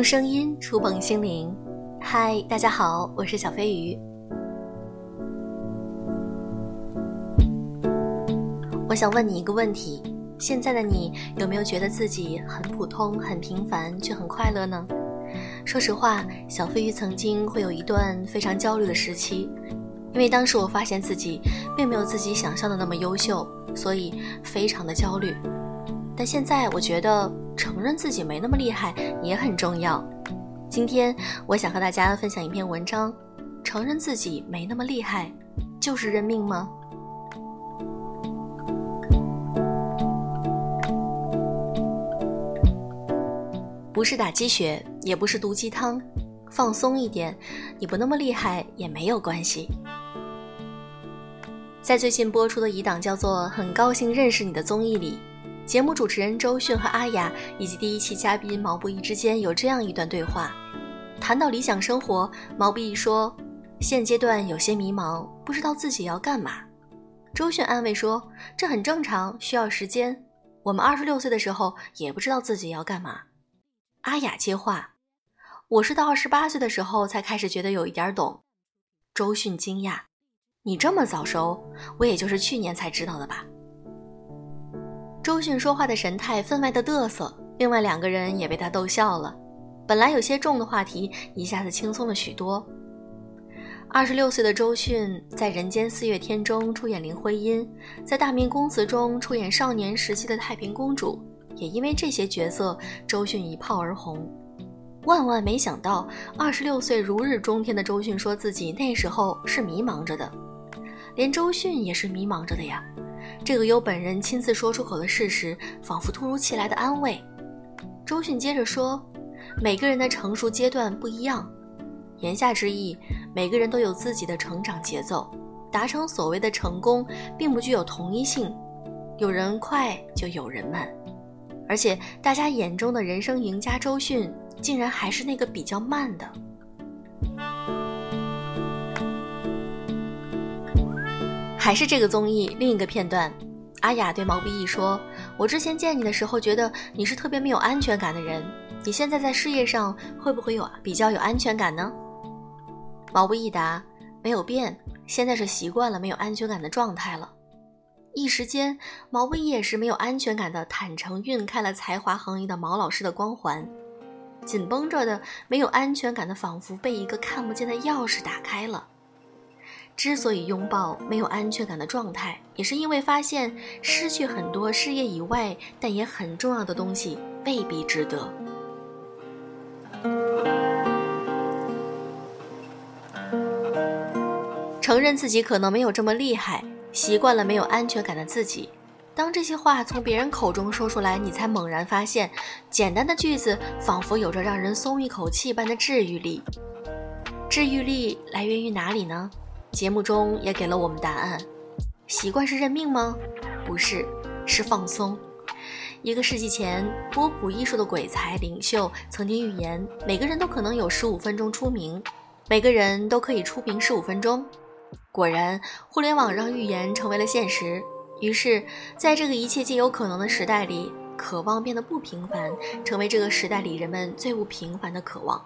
用声音触碰心灵。嗨，大家好，我是小飞鱼。我想问你一个问题：现在的你有没有觉得自己很普通、很平凡，却很快乐呢？说实话，小飞鱼曾经会有一段非常焦虑的时期，因为当时我发现自己并没有自己想象的那么优秀，所以非常的焦虑。但现在我觉得承认自己没那么厉害也很重要。今天我想和大家分享一篇文章：承认自己没那么厉害，就是认命吗？不是打鸡血，也不是毒鸡汤，放松一点，你不那么厉害也没有关系。在最近播出的一档叫做《很高兴认识你》的综艺里。节目主持人周迅和阿雅以及第一期嘉宾毛不易之间有这样一段对话，谈到理想生活，毛不易说：“现阶段有些迷茫，不知道自己要干嘛。”周迅安慰说：“这很正常，需要时间。我们二十六岁的时候也不知道自己要干嘛。”阿雅接话：“我是到二十八岁的时候才开始觉得有一点懂。”周迅惊讶：“你这么早熟？我也就是去年才知道的吧。”周迅说话的神态分外的嘚瑟，另外两个人也被他逗笑了。本来有些重的话题，一下子轻松了许多。二十六岁的周迅在《人间四月天》中出演林徽因，在《大明宫词》中出演少年时期的太平公主，也因为这些角色，周迅一炮而红。万万没想到，二十六岁如日中天的周迅说自己那时候是迷茫着的，连周迅也是迷茫着的呀。这个由本人亲自说出口的事实，仿佛突如其来的安慰。周迅接着说：“每个人的成熟阶段不一样，言下之意，每个人都有自己的成长节奏，达成所谓的成功，并不具有同一性。有人快，就有人慢，而且大家眼中的人生赢家周迅，竟然还是那个比较慢的。”还是这个综艺另一个片段，阿雅对毛不易说：“我之前见你的时候，觉得你是特别没有安全感的人。你现在在事业上会不会有比较有安全感呢？”毛不易答：“没有变，现在是习惯了没有安全感的状态了。”一时间，毛不易也是没有安全感的坦诚晕开了才华横溢的毛老师的光环，紧绷着的没有安全感的，仿佛被一个看不见的钥匙打开了。之所以拥抱没有安全感的状态，也是因为发现失去很多事业以外但也很重要的东西未必值得。承认自己可能没有这么厉害，习惯了没有安全感的自己。当这些话从别人口中说出来，你才猛然发现，简单的句子仿佛有着让人松一口气般的治愈力。治愈力来源于哪里呢？节目中也给了我们答案：习惯是认命吗？不是，是放松。一个世纪前，波普艺术的鬼才领袖曾经预言，每个人都可能有十五分钟出名，每个人都可以出名十五分钟。果然，互联网让预言成为了现实。于是，在这个一切皆有可能的时代里，渴望变得不平凡，成为这个时代里人们最不平凡的渴望。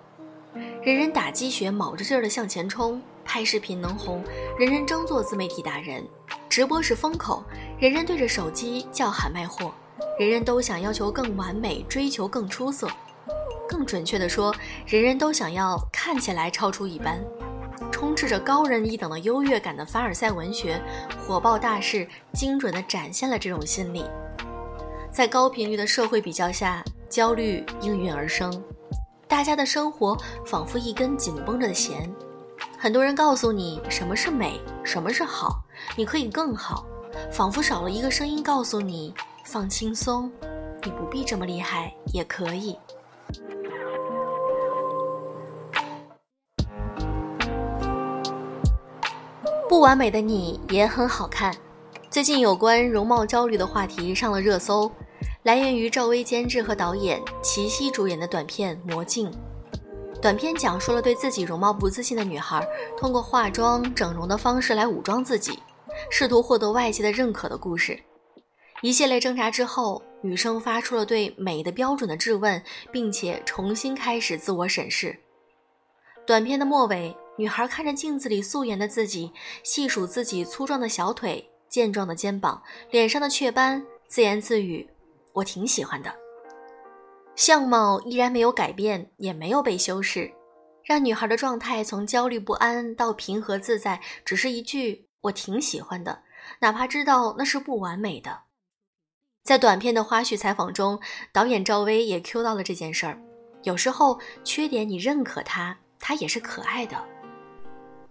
人人打鸡血，卯着劲儿的向前冲。拍视频能红，人人争做自媒体达人；直播是风口，人人对着手机叫喊卖货；人人都想要求更完美，追求更出色。更准确的说，人人都想要看起来超出一般。充斥着高人一等的优越感的凡尔赛文学，火爆大势，精准地展现了这种心理。在高频率的社会比较下，焦虑应运而生。大家的生活仿佛一根紧绷着的弦。很多人告诉你什么是美，什么是好，你可以更好，仿佛少了一个声音告诉你放轻松，你不必这么厉害，也可以。不完美的你也很好看。最近有关容貌焦虑的话题上了热搜，来源于赵薇监制和导演，齐溪主演的短片《魔镜》。短片讲述了对自己容貌不自信的女孩，通过化妆、整容的方式来武装自己，试图获得外界的认可的故事。一系列挣扎之后，女生发出了对美的标准的质问，并且重新开始自我审视。短片的末尾，女孩看着镜子里素颜的自己，细数自己粗壮的小腿、健壮的肩膀、脸上的雀斑，自言自语：“我挺喜欢的。”相貌依然没有改变，也没有被修饰，让女孩的状态从焦虑不安到平和自在，只是一句“我挺喜欢的”，哪怕知道那是不完美的。在短片的花絮采访中，导演赵薇也 Q 到了这件事儿。有时候缺点你认可它，它也是可爱的。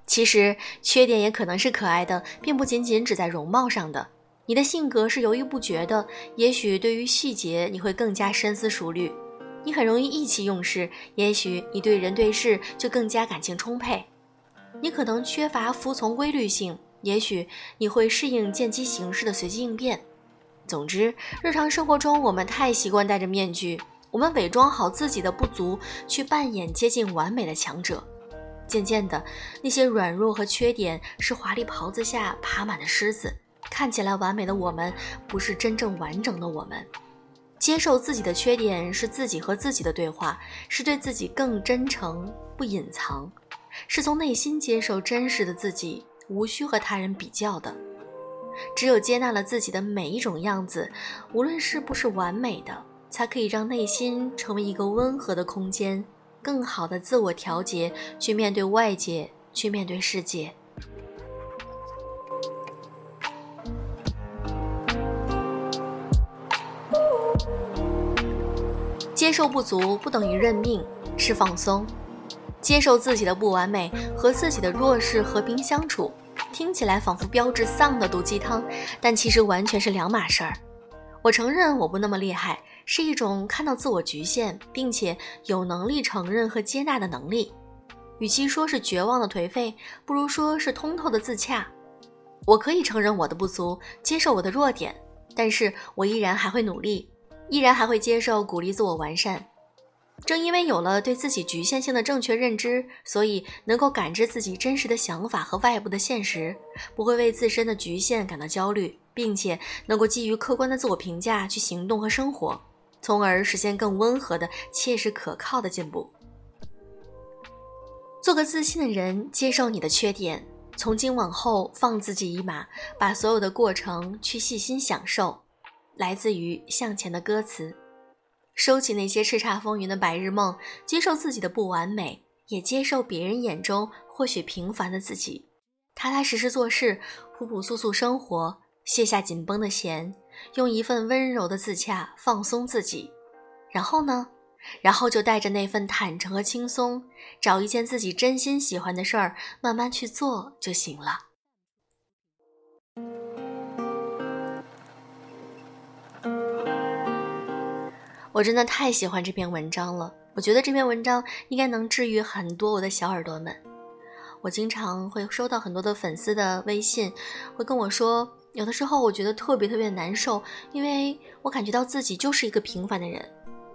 其实缺点也可能是可爱的，并不仅仅只在容貌上的。你的性格是犹豫不决的，也许对于细节你会更加深思熟虑。你很容易意气用事，也许你对人对事就更加感情充沛。你可能缺乏服从规律性，也许你会适应见机行事的随机应变。总之，日常生活中我们太习惯戴着面具，我们伪装好自己的不足，去扮演接近完美的强者。渐渐的，那些软弱和缺点是华丽袍子下爬满的虱子。看起来完美的我们，不是真正完整的我们。接受自己的缺点，是自己和自己的对话，是对自己更真诚，不隐藏，是从内心接受真实的自己，无需和他人比较的。只有接纳了自己的每一种样子，无论是不是完美的，才可以让内心成为一个温和的空间，更好的自我调节，去面对外界，去面对世界。接受不足不等于认命，是放松；接受自己的不完美和自己的弱势和平相处。听起来仿佛标志丧的毒鸡汤，但其实完全是两码事儿。我承认我不那么厉害，是一种看到自我局限，并且有能力承认和接纳的能力。与其说是绝望的颓废，不如说是通透的自洽。我可以承认我的不足，接受我的弱点，但是我依然还会努力，依然还会接受鼓励自我完善。正因为有了对自己局限性的正确认知，所以能够感知自己真实的想法和外部的现实，不会为自身的局限感到焦虑，并且能够基于客观的自我评价去行动和生活，从而实现更温和的、切实可靠的进步。做个自信的人，接受你的缺点，从今往后放自己一马，把所有的过程去细心享受。来自于向前的歌词。收起那些叱咤风云的白日梦，接受自己的不完美，也接受别人眼中或许平凡的自己。踏踏实实做事，朴朴素素生活，卸下紧绷的弦，用一份温柔的自洽放松自己。然后呢？然后就带着那份坦诚和轻松，找一件自己真心喜欢的事儿，慢慢去做就行了。我真的太喜欢这篇文章了，我觉得这篇文章应该能治愈很多我的小耳朵们。我经常会收到很多的粉丝的微信，会跟我说，有的时候我觉得特别特别难受，因为我感觉到自己就是一个平凡的人。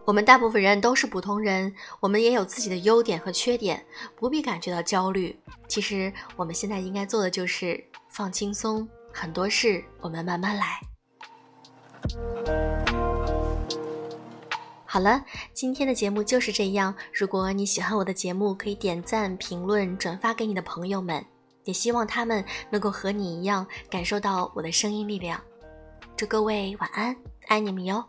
我们大部分人都是普通人，我们也有自己的优点和缺点，不必感觉到焦虑。其实我们现在应该做的就是放轻松，很多事我们慢慢来。好了，今天的节目就是这样。如果你喜欢我的节目，可以点赞、评论、转发给你的朋友们，也希望他们能够和你一样感受到我的声音力量。祝各位晚安，爱你们哟。